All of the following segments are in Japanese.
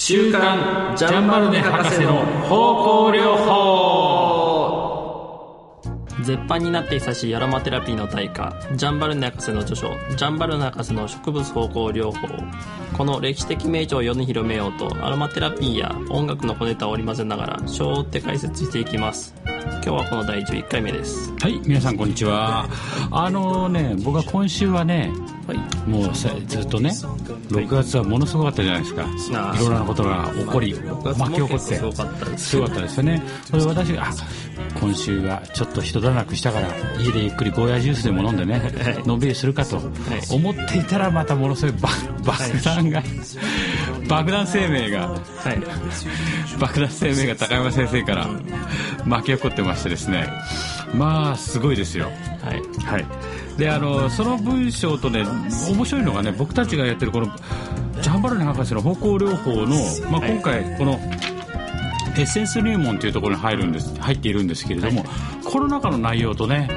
週刊ジャンバルネ博士の方向療法。絶版になって久しいアロマテラピーの大家ジャンバルネ博士の著書「ジャンバルネ博士の植物方向療法」この歴史的名著を世に広めようとアロマテラピーや音楽の小ネタを織り交ぜながら章を追って解説していきます。今日はこの第11回目です。はい皆さんこんにちは。あのね僕は今週はねはいもうさずっとね6月はものすごかったじゃないですか、あー。いろんなことが起こり月巻き起こってすごかったですよね。それで私があ今週はちょっと一段落したから家でゆっくりゴーヤジュースでも飲んでねのんびりするかと思っていたらまたものすごい爆爆弾が爆弾生命がはい。爆弾生命が高山先生から巻き起こってましてですね。まあすごいですよ。はい。はい、であのその文章とね面白いのがね僕たちがやってるこのジャンバルネ博士の方向療法の、まあ、はい。今回この、エッセンス入門というところに入るんです入っているんですけれども、この中の内容とね、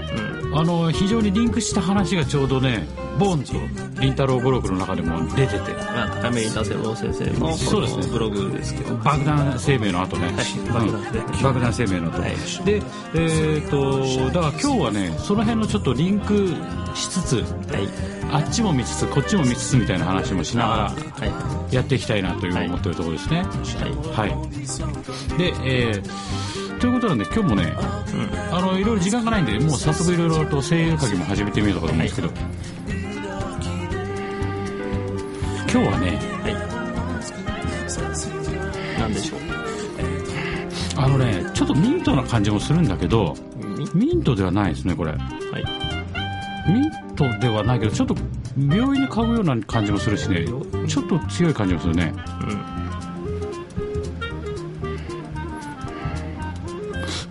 あの非常にリンクした話がちょうどねボーンと凛太郎語録の中でも出てて。まあ高め田瀬郎先生のそうですね。ブログですけど。爆弾生命の後ね、爆弾うん。爆弾生命の後、はい。でえっ、とだから今日はねその辺のちょっとリンクしつつはい。あっちも見つつこっちも見つつみたいな話もしながらやっていきたいなという思ってるところですね。いはい。はい、で、えーということなんで今日もね、あのいろいろ時間がないんでもう早速いろいろと声優かけも始めてみようと思うんですけど、今日はねはい。なんでしょう？あのねちょっとミントな感じもするんだけどみミントではないですねこれ。はい。ミントではないけどちょっと病院に嗅ぐような感じもするしね。ちょっと強い感じもするね。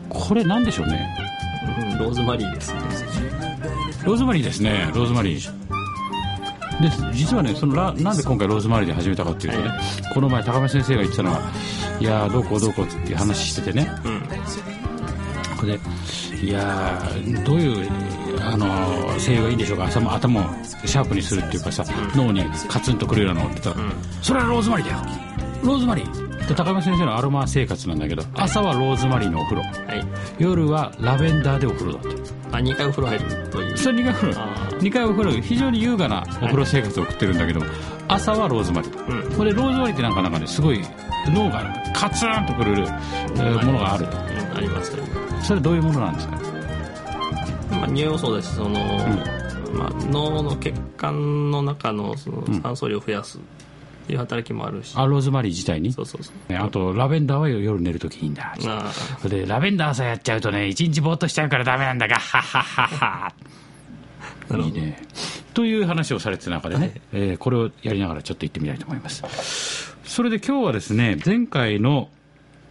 これなんでしょうね？うん、うん、ローズマリーですね。ローズマリーですね。ローズマリーで実はねそのラなんで今回ローズマリーで始めたかっていうとね、この前高見先生が言ってたのは「いやーどうこうどうこう」っていう話しててね。うん。これで「いやーどういうあのー精油がいいんでしょうか。頭頭をシャープにするっていうかさ、脳にカツンとくるようなのって言ったら、それはローズマリーだよ。ローズマリー。で高見先生のアロマ生活なんだけど朝はローズマリーのお風呂。はい。夜はラベンダーでお風呂だって。あ2回お風呂入るという。それ2回お風呂2回お風呂非常に優雅なお風呂生活を送ってるんだけど、朝はローズマリー、うん。これローズマリーってなんかなんかねすごい脳がカツンとくる、えーものがあると。うんあります。ねそれどういうものなんですか？まあ、匂いもそうだしその、まあ、脳の血管の中のその酸素量を増やすっていう働きもあるし、あローズマリー自体に？そうそうそう。ねあとラベンダーは夜寝るときいいんだ。あでラベンダーさやっちゃうとね一日ぼーっとしちゃうからダメなんだがはっはっはっはいいね。という話をされてた中でね、えーこれをやりながらちょっと行ってみたいと思います。それで今日はですね前回の、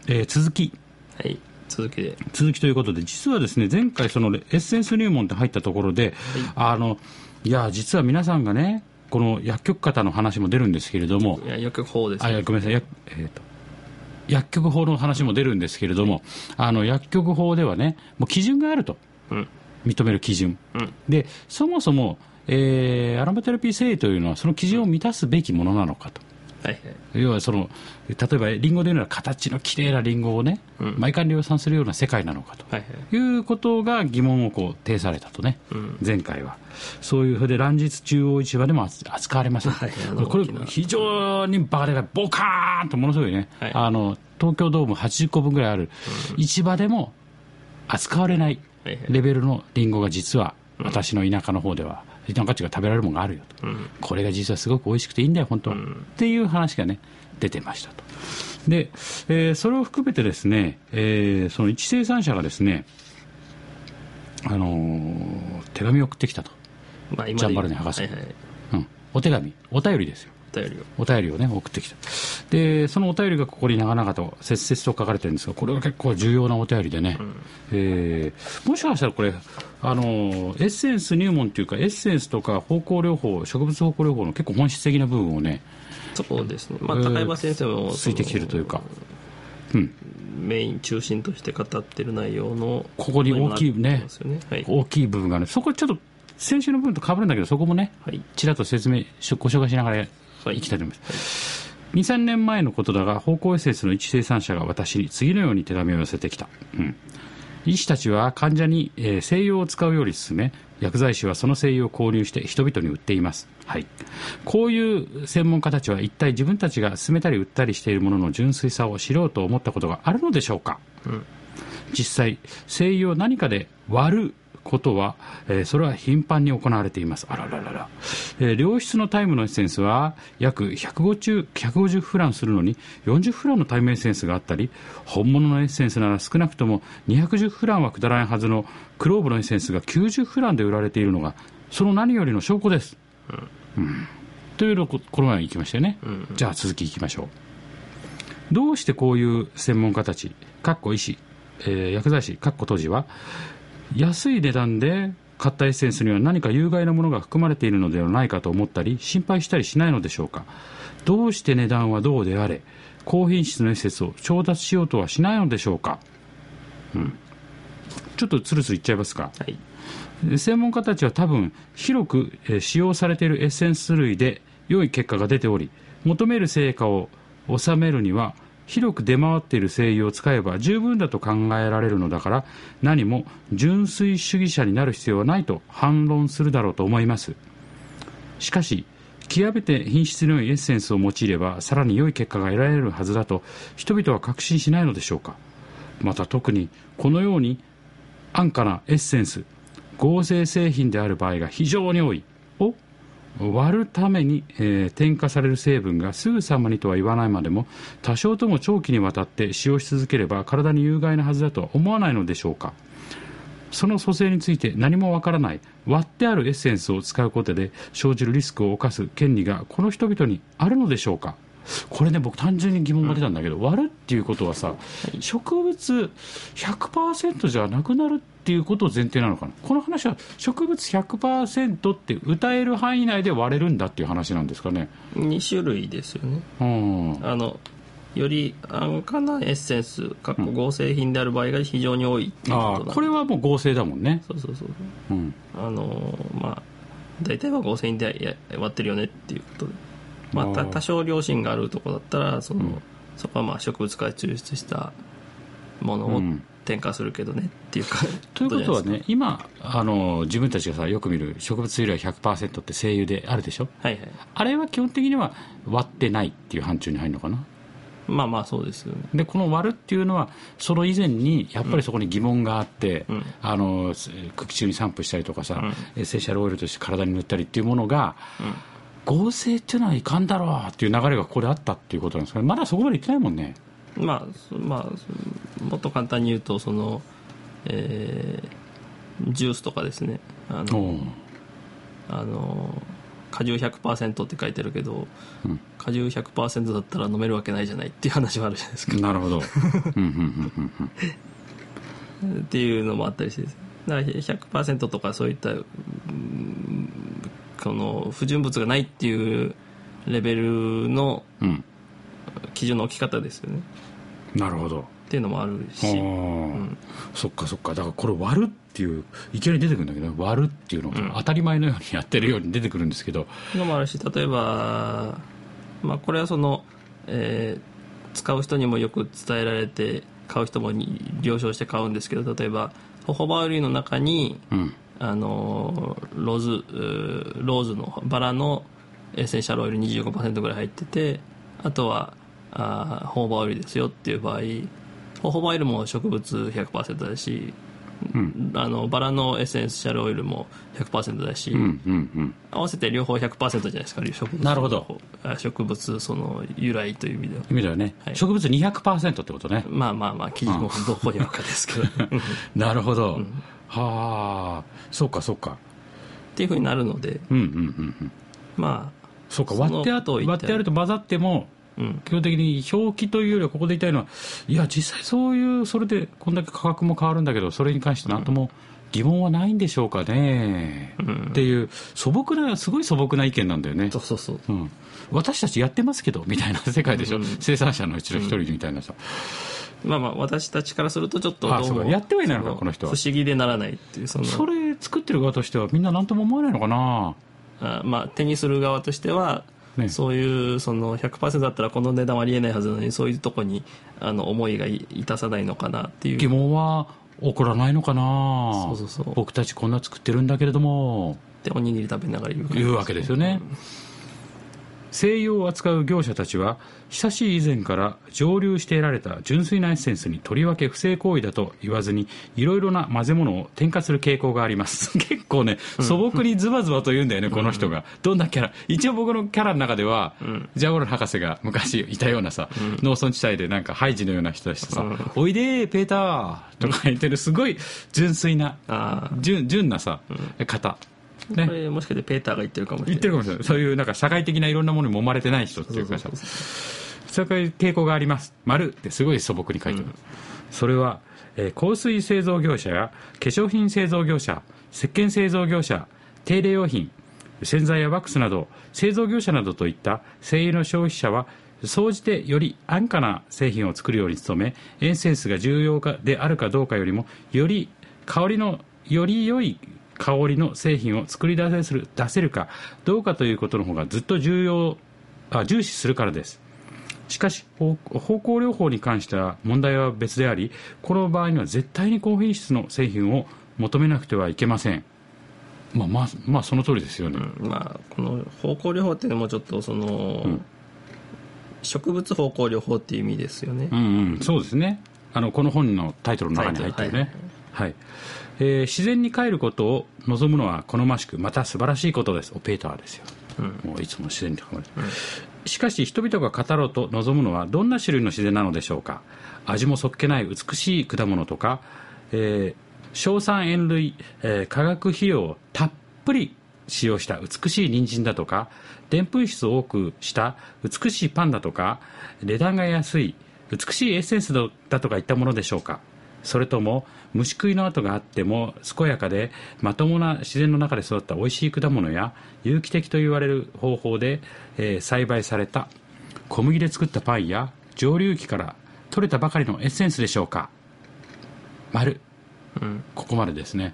えー続き。はい。続きで。続きということで実はですね前回そのエッセンス入門って入ったところで、あのいや実は皆さんがねこの薬局方の話も出るんですけれどもいや薬局法ですあいやごめんなさい。薬,、えーと薬局法の話も出るんですけれどもあの薬局法ではねもう基準があると。うん認める基準。うん。でそもそも、えーアロマテラピー製というのはその基準を満たすべきものなのかと。はい。はい要はその例えばリンゴでいうなら形のきれいなリンゴをね、うん。毎回量産するような世界なのかと。はいはい。いうことが疑問をこう呈されたとね、うん。前回は。そういうふうで乱日中央市場でも扱扱われました、はい。これ非常にバカでかいボカーンとものすごいね、はい。あの東京ドーム80個分ぐらいある市場でも扱われないレベルのリンゴが実は私の田舎の方では田舎地が食べられるものがあるよと、うん。これが実はすごく美味しくていいんだよ本当は、っていう話がね出てましたと。で、えーそれを含めてですね、えーその一生産者がですねあのー手紙を送ってきたと、まあ今ジャンバルネ博士はいはい。うん、お手紙お便りですよお便りを。お便りをね送ってきた。でそのお便りがここに長々と切々と書かれてるんですがこれが結構重要なお便りでね、えーもしかしたらこれあのエッセンス入門というかエッセンスとか方向療法植物方向療法の結構本質的な部分をねそうですね。まあえー高山先生もついてきてるというか、うん、メイン中心として語ってる内容のここに大きいねね。はい。大きい部分がねそこちょっと先週の部分と被るんだけどそこもねはい。ちらっと説明しご紹介しながらいきたいと思います、23年前のことだが芳香エッセンスの一生産者が私に次のように手紙を寄せてきた、うん。医師たちは患者に、えー精油を使うように勧め薬剤師はその精油を購入して人々に売っています、はい、こういう専門家たちは一体自分たちが勧めたり売ったりしているものの純粋さを知ろうと思ったことがあるのでしょうか、実際精油を何かで割ることは、えーそれは頻繁に行われています。あらららら、えー良質のタイムのエッセンスは約150 150フランするのに40フランのタイムエッセンスがあったり本物のエッセンスなら少なくとも210フランはくだらないはずのクローブのエッセンスが90フランで売られているのがその何よりの証拠です、うん。というのをここの前行きましたよね、じゃあ続きいきましょう。どうしてこういう専門家たち、かっこ医師、えー薬剤師、かっこ当時は、安い値段で買ったエッセンスには何か有害なものが含まれているのではないかと思ったり、心配したりしないのでしょうか。どうして値段はどうであれ、高品質のエッセンスを調達しようとはしないのでしょうか。うん。ちょっとつるつるいっちゃいますか。はい専門家たちは多分広くえー使用されているエッセンス類で良い結果が出ており求める成果を収めるには広く出回っている精油を使えば十分だと考えられるのだから何も純粋主義者になる必要はないと反論するだろうと思います。しかし極めて品質の良いエッセンスを用いればさらに良い結果が得られるはずだと人々は確信しないのでしょうか。また特にこのように安価なエッセンス合成製品である場合が非常に多い。割るために、えー添加される成分がすぐさまにとは言わないまでも多少とも長期にわたって使用し続ければ体に有害なはずだとは思わないのでしょうか。その蘇生について何もわからない割ってあるエッセンスを使うことで生じるリスクを冒す権利がこの人々にあるのでしょうか。これね僕単純に疑問が出たんだけど、割るっていうことはさ植物100%じゃなくなるっていうことを前提なのかな？この話は植物100%って歌える範囲内で割れるんだっていう話なんですかね？2種類ですよね。うん。あのより安価なエッセンスかっこ合成品である場合が非常に多いっていうことこれはもう合成だもんね。そうそうそうう。ん。あのまあ大体は合成品でや割ってるよねっていうことで、まあ、た多少良心があるところだったらその、そこはまあ植物から抽出したものをうん。添加するけどねっていうか、ということはね今あの自分たちがさよく見る植物由来100%って精油であるでしょ？はいはい。あれは基本的には割ってないっていう範疇に入るのかな？まあまあそうですよね。でこの割るっていうのはその以前にやっぱりそこに疑問があって、うん。あのす空気中に散布したりとかさ、エッセンシャルオイルとして体に塗ったりっていうものが、合成っていうのはいかんだろうっていう流れがここであったっていうことなんですかね。まだそこまで言ってないもんね。まあそまあそもっと簡単に言うとそのえージュースとかですね。あのあの果汁100%って書いてるけど、果汁100%だったら飲めるわけないじゃないっていう話もあるじゃないですか。なるほど。うんうんうんうんうんっていうのもあったりしてだから100%とかそういったうんこの不純物がないっていうレベルのうん。基準の置き方ですよね。なるほど。っていうのもあるあしーそっかそっか。だからこれ割るっていういきなり出てくるんだけど割るっていうのが当たり前のようにやってるように出てくるんですけど、のもあるし例えば、まあ、これはその、えー使う人にもよく伝えられて買う人もに了承して買うんですけど例えばホホバウリの中にうんあのローズうーローズのバラのエッセンシャルオイル25%ぐらい入っててあとはあーホホバオイルですよっていう場合ホホバオイルも植物100%だし、あのバラのエッセンシャルオイルも100%だし、うんうんうん。合わせて両方100%じゃないですか植物なるほど。あ植物その由来という意味では。意味ではね、はい。植物200%ってことね。まあまあまあ記事もどこにあるかですけど。っ なるほど、はあ。そうかそうか。ていうふうになるのでうんうんうんうん。まあそうか割ってあこと割ってある。と混ざってもうん。基本的に表記というよりはここで言いたいのはいや実際そういうそれでこんだけ価格も変わるんだけどそれに関して何とも疑問はないんでしょうかね、っていう素朴なすごい素朴な意見なんだよね。そうそうそう。うん、私たちやってますけどみたいな世界でしょ、生産者のうちの一人みたいなさ、まあまあ私たちからするとちょっとあどうもやってはいないのかそこの人は。不思議でならないっていうそのそれ作ってる側としてはみんな何とも思わないのかな。あまあ手にする側としてはね。そういうその100%だったらこの値段はありえないはずなのにそういうとこにあの思いがいいたさないのかなっていう。疑問は起こらないのかな。そうそうそう。僕たちこんな作ってるんだけれども。でおにぎり食べながら言うから。いうわけですよね、精油を扱う業者たちは久しい以前から蒸留して得られた純粋なエッセンスにとりわけ不正行為だと言わずにいろいろな混ぜ物を添加する傾向があります。結構ね素朴にズバズバと言うんだよね、この人が。どんなキャラ。一応僕のキャラの中では、ジャゴロ博士が昔いたようなさ、農村地帯でなんかハイジのような人たちとさ「おいでーペーター」とか言ってるすごい純粋なあ純純なさ、方あこれもしかしてペーターが言ってるかもしれない。言ってるかもしれない。そういうなんか社会的ないろんなものに揉まれてない人っていうかさそういう。傾向があります。丸ってすごい素朴に書いてある、それは、えー香水製造業者や化粧品製造業者石鹸製造業者手入れ用品洗剤やワックスなど製造業者などといった精油の消費者は総じてより安価な製品を作るように努めエンセンスが重要かであるかどうかよりもより香りのより良い香りの製品を作り出せる出せるかどうかということの方がずっと重要あ重視するからです。しかし方方向療法に関しては問題は別でありこの場合には絶対に高品質の製品を求めなくてはいけません。まあまあまあその通りですよね、まあこの方向療法っていうのもちょっとその、ん。植物方向療法っていう意味ですよね、うんうん、そうですね。あのこの本のタイトルの中に入ってるね、はいえー自然に帰ることを望むのは好ましくまた素晴らしいことです。オペーターですよ、もういつも自然に囲まれて、しかし人々が語ろうと望むのはどんな種類の自然なのでしょうか。味もそっけない美しい果物とか、えー硝酸塩類、えー化学肥料をたっぷり使用した美しい人参だとかでんぷん質を多くした美しいパンだとか値段が安い美しいエッセンスだとかいったものでしょうかそれとも虫食いの跡があっても健やかでまともな自然の中で育った美味しい果物や有機的と言われる方法で、えー栽培された小麦で作ったパンや蒸留機から取れたばかりのエッセンスでしょうか。丸。うん。ここまでですね、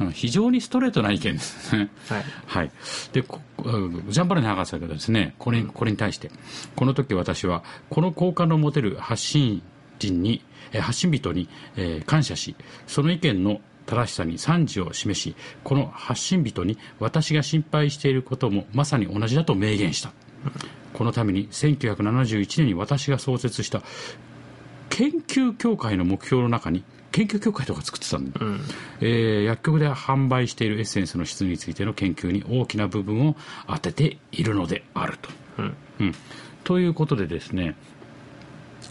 うん。非常にストレートな意見です。ね。はい。はい、でジャンバルネ博士がですねこれこれに対してこの時私はこの好感の持てる発信人にえー発信人に、えー感謝しその意見の正しさに賛辞を示しこの発信人に私が心配していることもまさに同じだと明言した、このために1971年に私が創設した研究協会の目標の中に研究協会とか作ってたんだ、えー薬局で販売しているエッセンスの質についての研究に大きな部分を当てているのであると。うん。ということでですね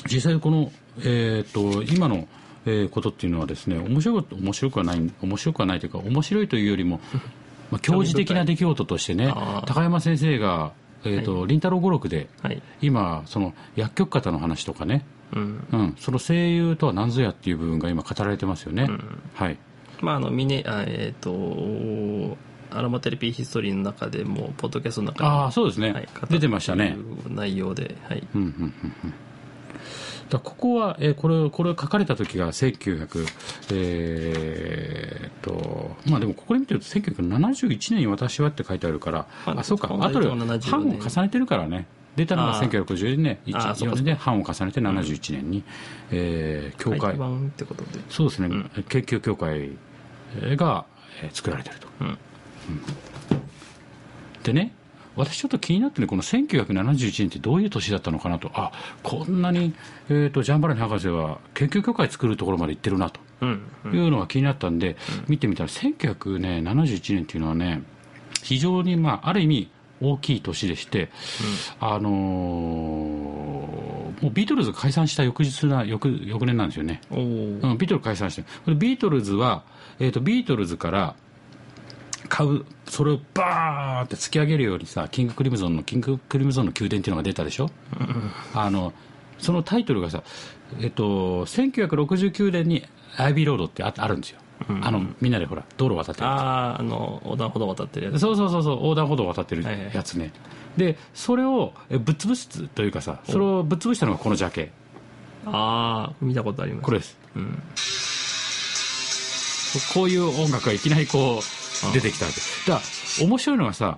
実際この、えー、と今の、えーことっていうのはですね面白く面白くはない面白くはないというか面白いというよりも、まあ、教授的な出来事としてね高山先生が、えーと凛太郎語録で、はい。今その薬局方の話とかね、うん。うん、その声優とは何ぞやっていう部分が今語られてますよね、はい。まああのミネあえっ、とアロマテレピーヒストリーの中でもポッドキャストの中でもああそうですね、はい出てましたね。内容ではい。うんうんうんうんだここは、えーこれこれ書かれた時が1900えーっとまあでもここで見てると1971年に私はって書いてあるから、まああそうか同じ後で70版を重ねてるからね。出たのがあー。1950年1あーそうか4年で版を重ねて71年に、えー協会、そうですね、研究協会が、えー作られてると、うん。でね私ちょっと気になってねこの1971年ってどういう年だったのかなと。あこんなに、えー、とジャンバラニ博士は研究協会作るところまで行ってるなと。うんいうのが気になったんで、見てみたら1971年っていうのはね非常に、まあ、ある意味大きい年でして、あのーもうビートルズが解散した翌日な翌翌年なんですよね。うん、ビートルズ解散して。これビートルズは、えー、とビートルズから買うそれをバーって突き上げるようにさキングクリムゾンのキングクリムゾンの宮殿っていうのが出たでしょ、あのそのタイトルがさ、えっと、1969年にアイビーロードってああるんですよ、あのみんなでほら道路渡ってるあああの横断歩道渡ってるやつ。そうそうそうそう横断歩道を渡ってるはいはいやつね、でそれをえぶっ潰すというかさそれをぶっ潰したのがこのジャケ。ああ見たことあります。これです。うん。こういう音楽がいきなりこう出てきたわけ。だから面白いのがさ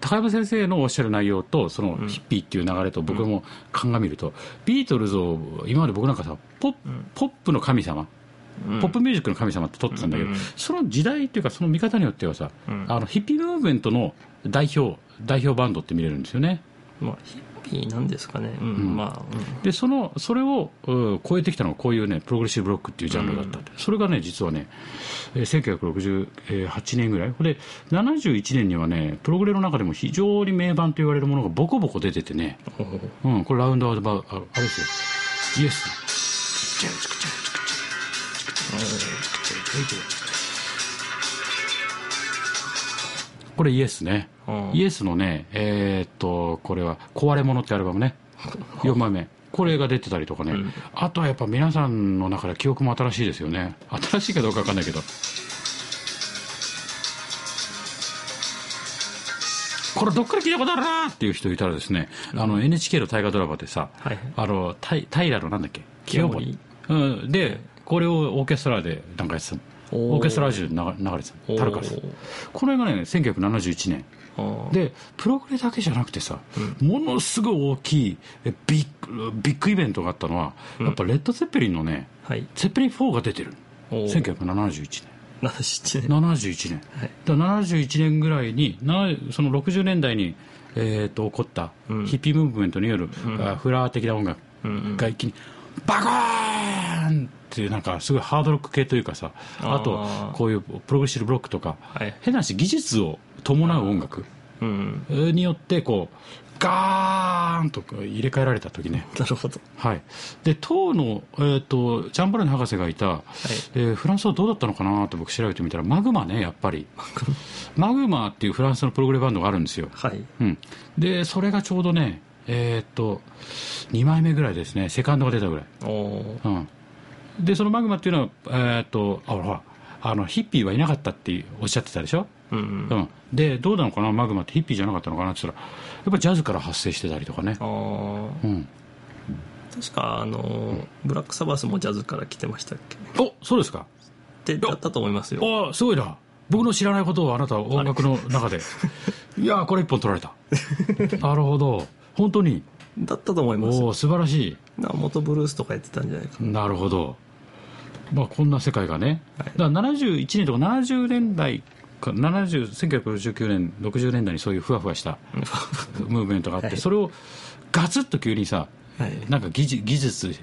高山先生のおっしゃる内容とそのヒッピーっていう流れと僕も鑑みると、ビートルズを今まで僕なんかさポッ,、ポップの神様ポップミュージックの神様って撮ってたんだけど、その時代っていうかその見方によってはさ、あのヒッピームーブメントの代表代表バンドって見れるんですよね。まあヒッピーなんですかね。うん、まあ、うん。でそのそれをうん超えてきたのがこういうねプログレッシブロックっていうジャンルだったって、それがね実はね、えー1968年ぐらい。これ71年にはねプログレの中でも非常に名盤と言われるものがボコボコ出ててね、うん、これラウンドアウトバーああれですよ。イエスこれイエスね、うん。イエスのねえーっとこれは「壊れ物」ってアルバムね。4枚目。これが出てたりとかね、あとはやっぱ皆さんの中で記憶も新しいですよね。新しいかどうか分かんないけど。これどっから聞いたことあるなっていう人いたらですね、あの NHK の大河ドラマでさ、はいあの平のなんだっけ？清盛。うん、でこれをオーケストラでなんかやってたオーケストラ中で流流れてたの。タルカスこれがね1971年。でプログレだけじゃなくてさ、ものすごい大きいえビッグビッグイベントがあったのは、やっぱレッド・ゼッペリンのねはい。ゼッペリン4が出てるおー。1971 77年。年。71年、だから71年ぐらいになその60年代に、えー、と起こったヒッピームーブメントによる、あフラー的な音楽が一気にバコーンっていうなんかすごいハードロック系というかさあとこういうプログレッシブロックとか、はい。変な話技術を伴う音楽うん。によってこうガーンと入れ替えられた時ね。なるほど。はい、で当の、えー、とジャンバルネ博士がいた、えーフランスはどうだったのかなと僕調べてみたらマグマねやっぱり。マグマ。っていうフランスのプログレバンドがあるんですよ、はい。うん、でそれがちょうどねえっ、と2枚目ぐらいですね。セカンドが出たぐらい、おー。うん、でそのマグマっていうのはえっ、とあほらあのヒッピーはいなかったっておっしゃってたでしょ？うんうん、でどうなのかなマグマってヒッピーじゃなかったのかなって言ったらやっぱジャズから発生してたりとかね。あ、ー。うん、確かあのブラックサバスもジャズから来てましたっけ？おそうですか。ってだったと思いますよ。ああすごいな。僕の知らないことをあなたは音楽の中で。いやーこれ一本取られた。なるほど。本当に。だったと思います。おお素晴らしな元ブルースとかやってたんじゃないかいなるほどまあこんな世界がね、はい。だから71年とか70年代か70 1969年60年代にそういうふわふわしたムーブメントがあって、はい。それをガツッと急にさ、はい。なんか技術技術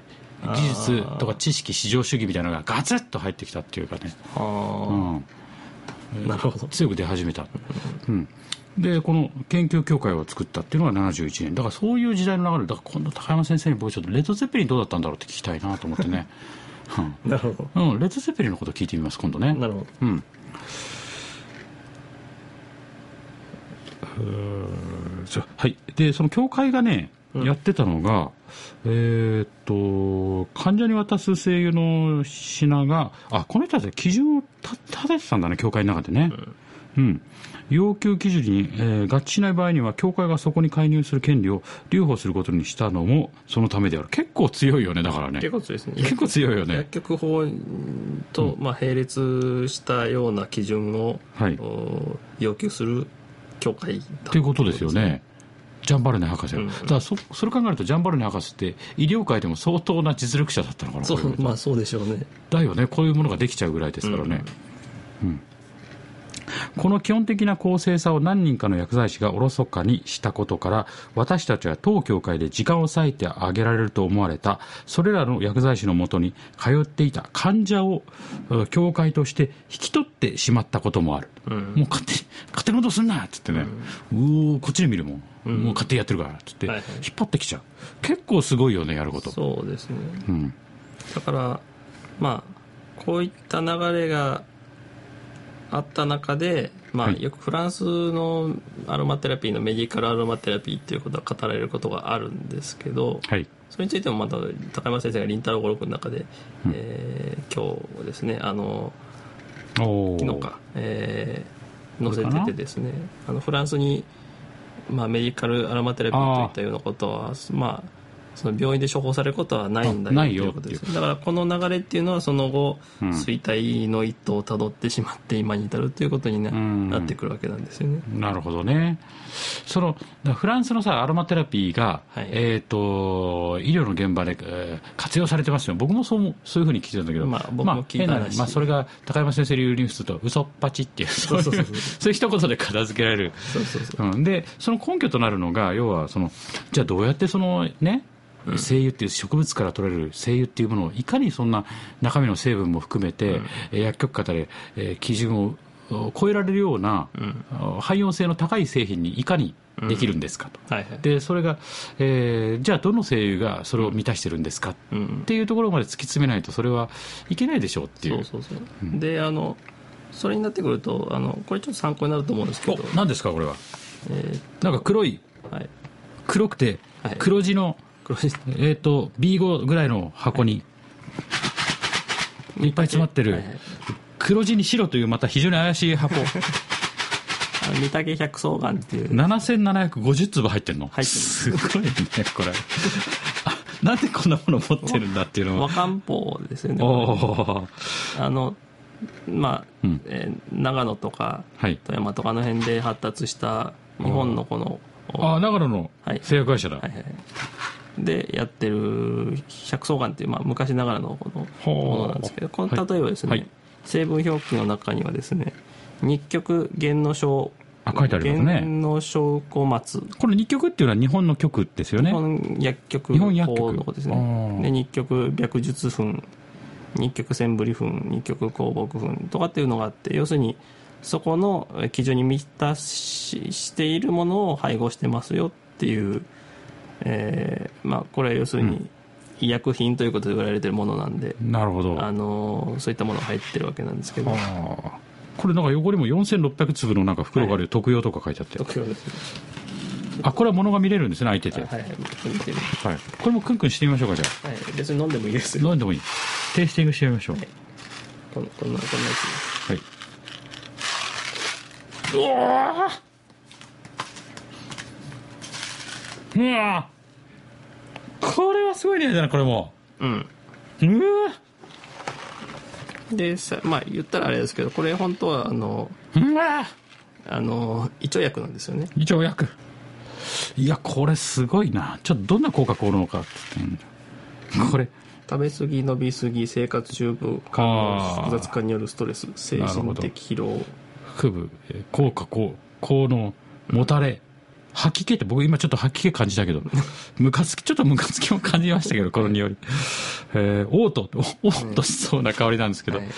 とか知識至上主義みたいなのがガツッと入ってきたっていうかね、あうん、あなるほど。強く出始めた、うん、でこの研究協会を作ったっていうのが71年。だからそういう時代の流れ。だから今度高山先生に僕ちょっとレッド・ゼッペリンどうだったんだろうって聞きたいなと思ってね、なるほど。うんうん、レッド・ゼッペリンのこと聞いてみます今度ね。なるほど。うん。はい。でその教会がね、やってたのがえーっと患者に渡す精油の品があこの人たちは基準を立立ててたんだね教会の中でね。うん、要求基準に、えー合致しない場合には教会がそこに介入する権利を留保することにしたのもそのためである。結構強いよねだからね。結構強いですね。結構強いよね。薬局法と、まあ、並列したような基準を、はい。お要求する協会だということですよね。ジャンバルネ博士は、うん。だからそそれ考えるとジャンバルネ博士って医療界でも相当な実力者だったのかなそうまあそうでしょうね。だよね。こういうものができちゃうぐらいですからね、うんこの基本的な公正さを何人かの薬剤師がおろそかにしたことから私たちは当協会で時間を割いてあげられると思われた。それらの薬剤師のもとに通っていた患者をうん協会として引き取ってしまったこともある、もう勝手に勝手なことすんなっつってね、うおこっちで見るもん、もう勝手にやってるから。っつって、はいはい引っ張ってきちゃう。結構すごいよねやること。そうですね。うん。だからまあこういった流れがあった中で、まあ、はい。よくフランスのアロマテラピーのメディカルアロマテラピーっていうことは語られることがあるんですけど、はい。それについてもまた高山先生が凛太郎語録の中で、えー今日ですねあの昨日か、えー載せててですねあのフランスに、まあ、メディカルアロマテラピーといったようなことはまあその病院で処方されることはないんだよあないよ。ということですだからこの流れっていうのはその後、うん。衰退の一途をたどってしまって今に至るということにな,、ん。なってくるわけなんですよね。なるほどね。そのフランスのさアロマテラピーが、はい。えっ、と医療の現場で、えー活用されてますよ。僕もそうもそういうふうに聞いてたんだけど、まあ僕も聞いた話変なまあそれが高山先生流にすると嘘っぱちっていうそういうそうそうそう。そういう一言で片付けられる。そうそうそう。うん、でその根拠となるのが要はそのじゃあどうやってそのね精油っていう植物から取れる精油っていうものをいかにそんな中身の成分も含めて、えー薬局方で、えー基準をお超えられるような、あ汎用性の高い製品にいかにできるんですかと、はいはい。でそれが、えーじゃあどの精油がそれを満たしてるんですかうん。っていうところまで突き詰めないとそれはいけないでしょうっていそううそう。そう、であのそれになってくるとあのこれちょっと参考になると思うんですけど、お何ですかこれは？えなんか黒いーはい、黒くてはい。黒地の、黒い えっ、と B5 ぐらいの箱にいっぱい詰まってる、黒地に白というまた非常に怪しい箱。御嶽百草丸っていう。7750粒入ってるの？入ってるす。ごいねこれ。あなんでこんなもの持ってるんだっていうのは。和漢方ですよねあのまあ、うん。えー長野とかはい。富山とかの辺で発達した日本のこのあ長野のはい。製薬会社だ、はいはいでやってる百草丸っていう、まあ、昔ながらのこのものなんですけどこはい。の例えばですね、はい。成分表記の中にはですね日極玄の小あ書いてありますね。玄の小小松。この日極っていうのは日本の極ですよね。日本薬局日本薬局。法のことですね。で日極白術粉日極センブリ粉日極香木粉とかっていうのがあって要するにそこのえ基準に満たししているものを配合してますよっていう、えーまあ、これは要するに医薬品ということで売られてるものなんで、なるほど。あのそういったものが入ってるわけなんですけど。これなんか横にも4600粒のなんか袋がある、特用とか書いてあって。特徴です。ねあこれは物が見れるんですね開いてて、はいはい。僕見てるはい、これもクンクンしてみましょうかじゃはい。別に飲んでもいいです飲んでもいい。テイスティングしてみましょう、はい。こんこんなこんなやつ。はい。うわー。うわーこれはすごいねだなこれも。うん。うわ。でさまあ言ったらあれですけどこれ本当はあのうわ。あの胃腸薬なんですよね。胃腸薬。いやこれすごいな。ちょっとどんな効果効るのかってうんこれ。食べ過ぎ伸び過ぎ生活習慣あー。複雑化によるストレス精神的疲労。腹部えー効果効効能もたれ吐き気って僕今ちょっと吐き気感じたけど ムカつきちょっとムカつきも感じましたけどこの匂いえー、嘔吐お嘔吐しそうな香りなんですけど、はい。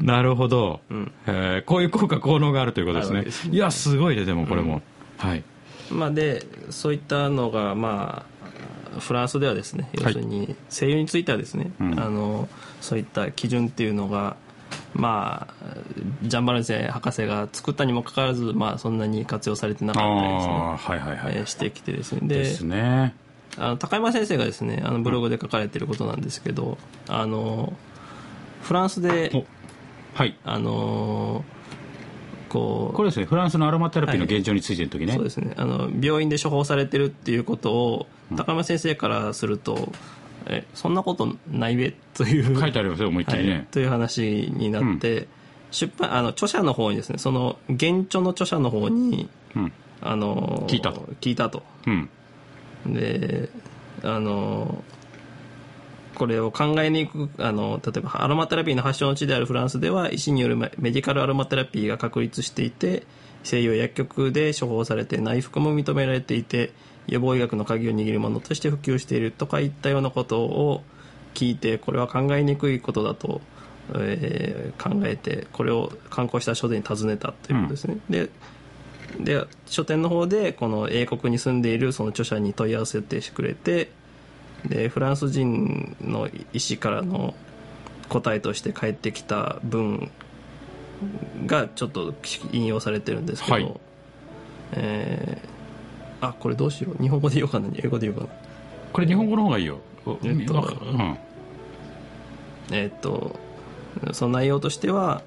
なるほど、ん。えーこういう効果効能があるということですね。すねいやすごいねでもこれも、はい。まあでそういったのがまあフランスではですね要するに声優についてはですね、うん。あのそういった基準っていうのがまあジャンバルンセ博士が作ったにもかかわらず、まあ、そんなに活用されてなかったりですねはいはいはい、えーしてきてですね。でですね。あの高山先生がですねあのブログで書かれていることなんですけど、あのフランスでおはい。あのこうこれですねフランスのアロマテラピーの現状についての時ね、そうですね。あの病院で処方されてるっていうことを高山先生からすると、えそんなことないべという。書いてありますよ思いっきりね、はい、という話になって、出版あの著者の方にですねその原著の著者の方にうん。あの聞いたと。聞いたと。うん。であのこれを考えにくくあの例えばアロマテラピーの発祥の地であるフランスでは医師によるメメディカルアロマテラピーが確立していて西洋薬局で処方されて内服も認められていて予防医学の鍵を握るものとして普及しているとかいったようなことを聞いてこれは考えにくいことだと、えー考えてこれを刊行した書店に尋ねたということですね。でで書店の方でこの英国に住んでいるその著者に問い合わせてくれてでフランス人の医師からの答えとして返ってきた文がちょっと引用されてるんですけど、はい。えーあこれどうしよう。日本語で言おうかな。英語で言おうかな。これ日本語の方がいいよ、えっとうん。えーっとその内容としては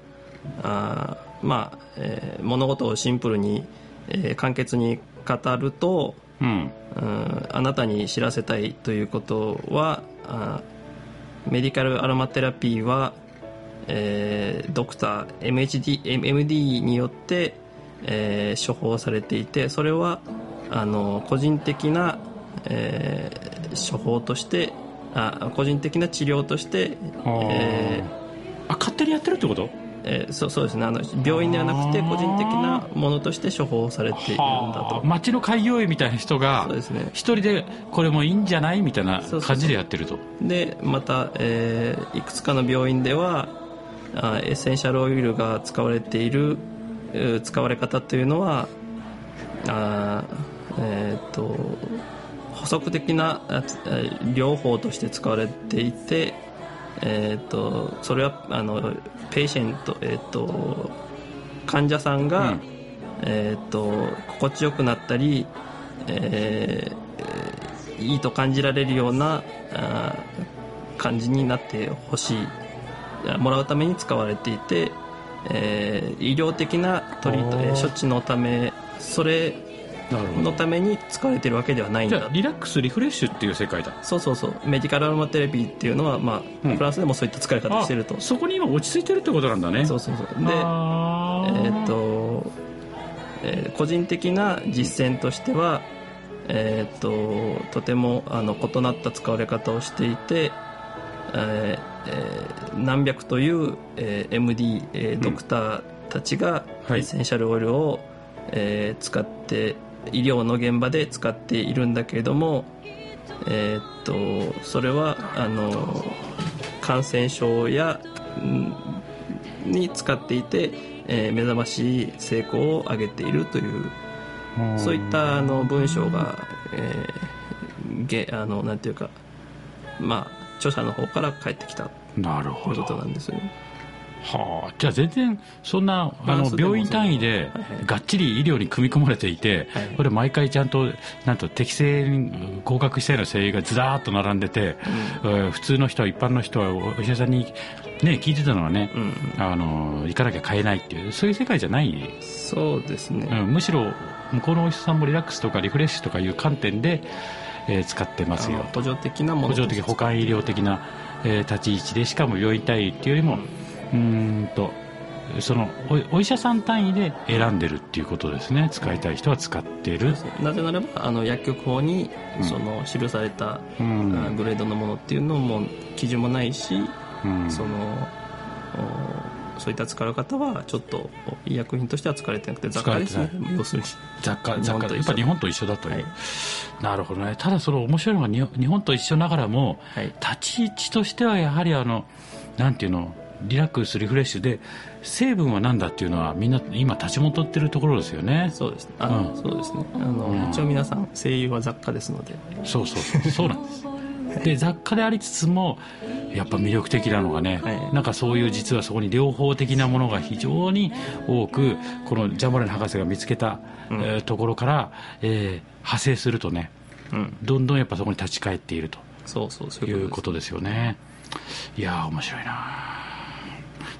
あーまあ、えー物事をシンプルに、えー簡潔に語ると、うん。うんあなたに知らせたいということはあメディカルアロマテラピーは、えードクター MHD MD によって、えー処方されていてそれはあの個人的な、えー処方としてあ個人的な治療として、えー。あ勝手にやってるってこと？えーそうそうですね。あの病院ではなくて個人的なものとして処方されているんだと。町の開業医みたいな人がそうですね。一人でこれもいいんじゃないみたいな感じでやってると。でまた、えーいくつかの病院ではあエッセンシャルオイルが使われているえー使われ方というのはあーえーっと補足的な療法として使われていて、えーっとそれはあの patient、えーっと患者さんが、うん。えーっと心地よくなったり、えーいいと感じられるようなあー感じになってほしい。あもらうために使われていて、えー医療的なトリー。ト処置のためそれのために使われてるわけではないんだ。じゃあリラックスリフレッシュっていう世界だ。そうそうそう。メディカルアロマテラピーっていうのは、まあうん。フランスでもそういった使い方してると。あそこに今落ち着いてるってことなんだね。そうそうそう。でえーっと、えー個人的な実践としては、えーっととてもあの異なった使われ方をしていて、えーえー何百という、えー MD、えードクターたちがエはい。ッセンシャルオイルを、えー使って医療の現場で使っているんだけれども、えーっとそれはあの感染症やんに使っていて、えー目覚ましい成功を上げているというそういったあの文章が、えーげあのなんていうかまあ著者の方から返ってきたなるほど。ということなんですよねはあ、じゃあ全然そんなあの病院単位でがっちり医療に組み込まれていて、はい。これ毎回ちゃんとなんと適正に合格したような声優がずらーっと並んでて、えー普通の人は一般の人はお医者さんに、ね、聞いてたのはね、うん。あの行かなきゃ買えないっていうそういう世界じゃない、そうですね、うん、むしろ向こうのお医者さんもリラックスとかリフレッシュとかいう観点で、えー使ってますよ。補助的なもの補助的保管医療的な、えー立ち位置でしかも病院単位っていうよりもうーんとそのおお医者さん単位で選んでるっていうことですね。使いたい人は使ってる、なぜならばあの薬局法にうん。その記された、うん。あグレードのものっていうのも基準もないし、うん。そのおそういった使う方はちょっと医薬品としては使われてなくて雑貨ですね。使要するに雑貨雑貨。やっぱ日本と一緒だという、はい。なるほどねただその面白いのが日本日本と一緒ながらもはい立ち位置としてはやはりあのなんていうのリラックスリフレッシュで成分は何だっていうのはみんな今立ち戻ってるところですよね。そうですね。あ、うん。そうですね。あの、うん。一応皆さん声優は雑貨ですので。そうそうそう。そうなんです。で雑貨でありつつもやっぱ魅力的なのがね、はい。なんかそういう実はそこに両方的なものが非常に多くこのジャンバレン博士が見つけた、うん。えーところから、えー派生するとねうん。どんどんやっぱそこに立ち返っていると。そうそうそういいううことですよね。いやー面白いな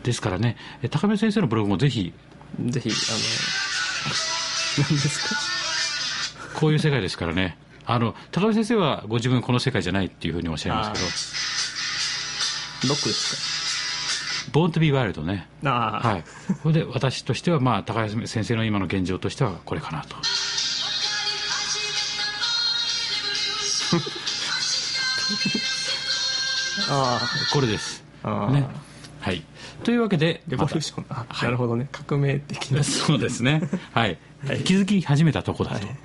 ですからね。え高見先生のブログもぜひぜひあの何ですかこういう世界ですからね。あの高見先生はご自分この世界じゃないっていうふうにおっしゃいますけど。ロックです「ボーン・トゥ・ビー・ワイルドね」かああ、はい、それで私としては、まあ、高橋先生の今の現状としてはこれかなと。あ。これです。ああ。ね。はい。というわけで、レボリューション、あなるほどね革命的な そうですね。はい。はい気づき始めたとこだと。はい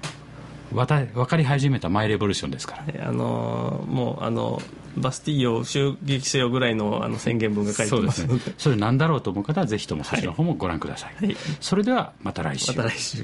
わた分かり始めたマイレボリューションですから。えあのーもうあのバスティーユを襲撃せよぐらいのあの宣言文が書いてそうでますすのでね。それ何だろうと思う方はぜひともそちらの方もご覧ください。はいそれではまた来週。また来週